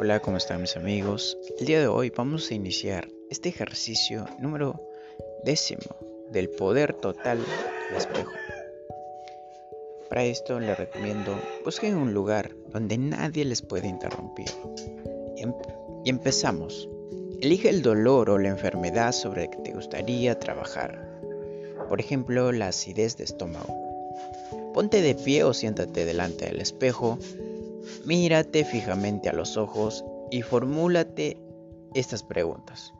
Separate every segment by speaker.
Speaker 1: Hola, ¿cómo están mis amigos? El día de hoy vamos a iniciar este ejercicio número décimo del poder total del espejo. Para esto les recomiendo busquen un lugar donde nadie les pueda interrumpir. Y, em-, y empezamos. Elige el dolor o la enfermedad sobre la que te gustaría trabajar. Por ejemplo, la acidez de estómago. Ponte de pie o siéntate delante del espejo Mírate fijamente a los ojos y formúlate estas preguntas.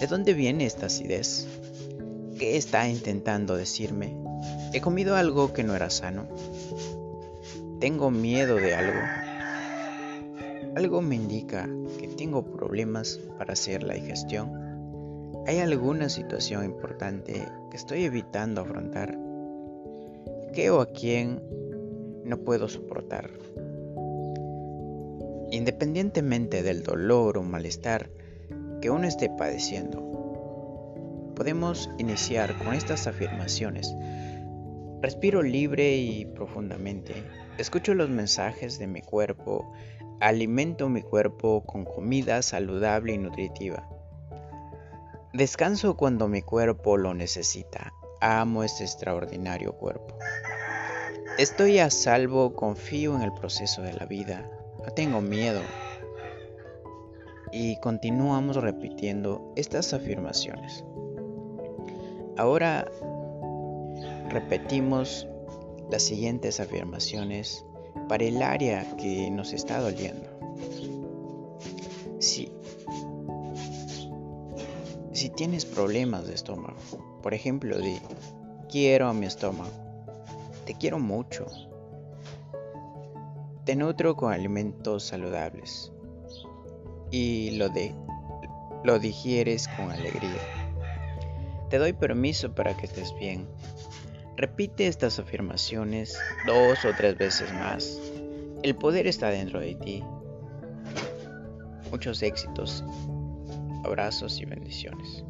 Speaker 1: ¿De dónde viene esta acidez? ¿Qué está intentando decirme? ¿He comido algo que no era sano? ¿Tengo miedo de algo? Algo me indica que tengo problemas para hacer la digestión. ¿Hay alguna situación importante que estoy evitando afrontar? ¿Qué o a quién no puedo soportar. Independientemente del dolor o malestar que uno esté padeciendo, podemos iniciar con estas afirmaciones. Respiro libre y profundamente. Escucho los mensajes de mi cuerpo. Alimento mi cuerpo con comida saludable y nutritiva. Descanso cuando mi cuerpo lo necesita. Amo este extraordinario cuerpo. Estoy a salvo, confío en el proceso de la vida, no tengo miedo. Y continuamos repitiendo estas afirmaciones. Ahora repetimos las siguientes afirmaciones para el área que nos está doliendo. Si, si tienes problemas de estómago, por ejemplo, di, quiero a mi estómago te quiero mucho. Te nutro con alimentos saludables y lo, de, lo digieres con alegría. Te doy permiso para que estés bien. Repite estas afirmaciones dos o tres veces más. El poder está dentro de ti. Muchos éxitos, abrazos y bendiciones.